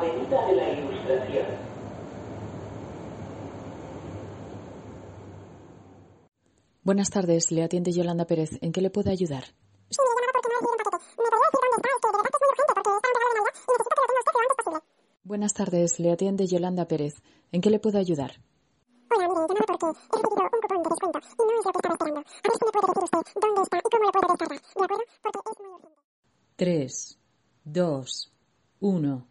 Avenida de la Ilustración. Buenas tardes, le atiende Yolanda Pérez. ¿En qué le puedo ayudar? Sí, Buenas tardes, le atiende Yolanda Pérez. ¿En qué le puedo ayudar? Hola, mire, llamaba porque he recibido un cupón de descuento y no es lo que estaba esperando. A ver si me puede decir usted dónde está y cómo lo puedo descargar, ¿de acuerdo? Porque es muy urgente. 3, 2, 1.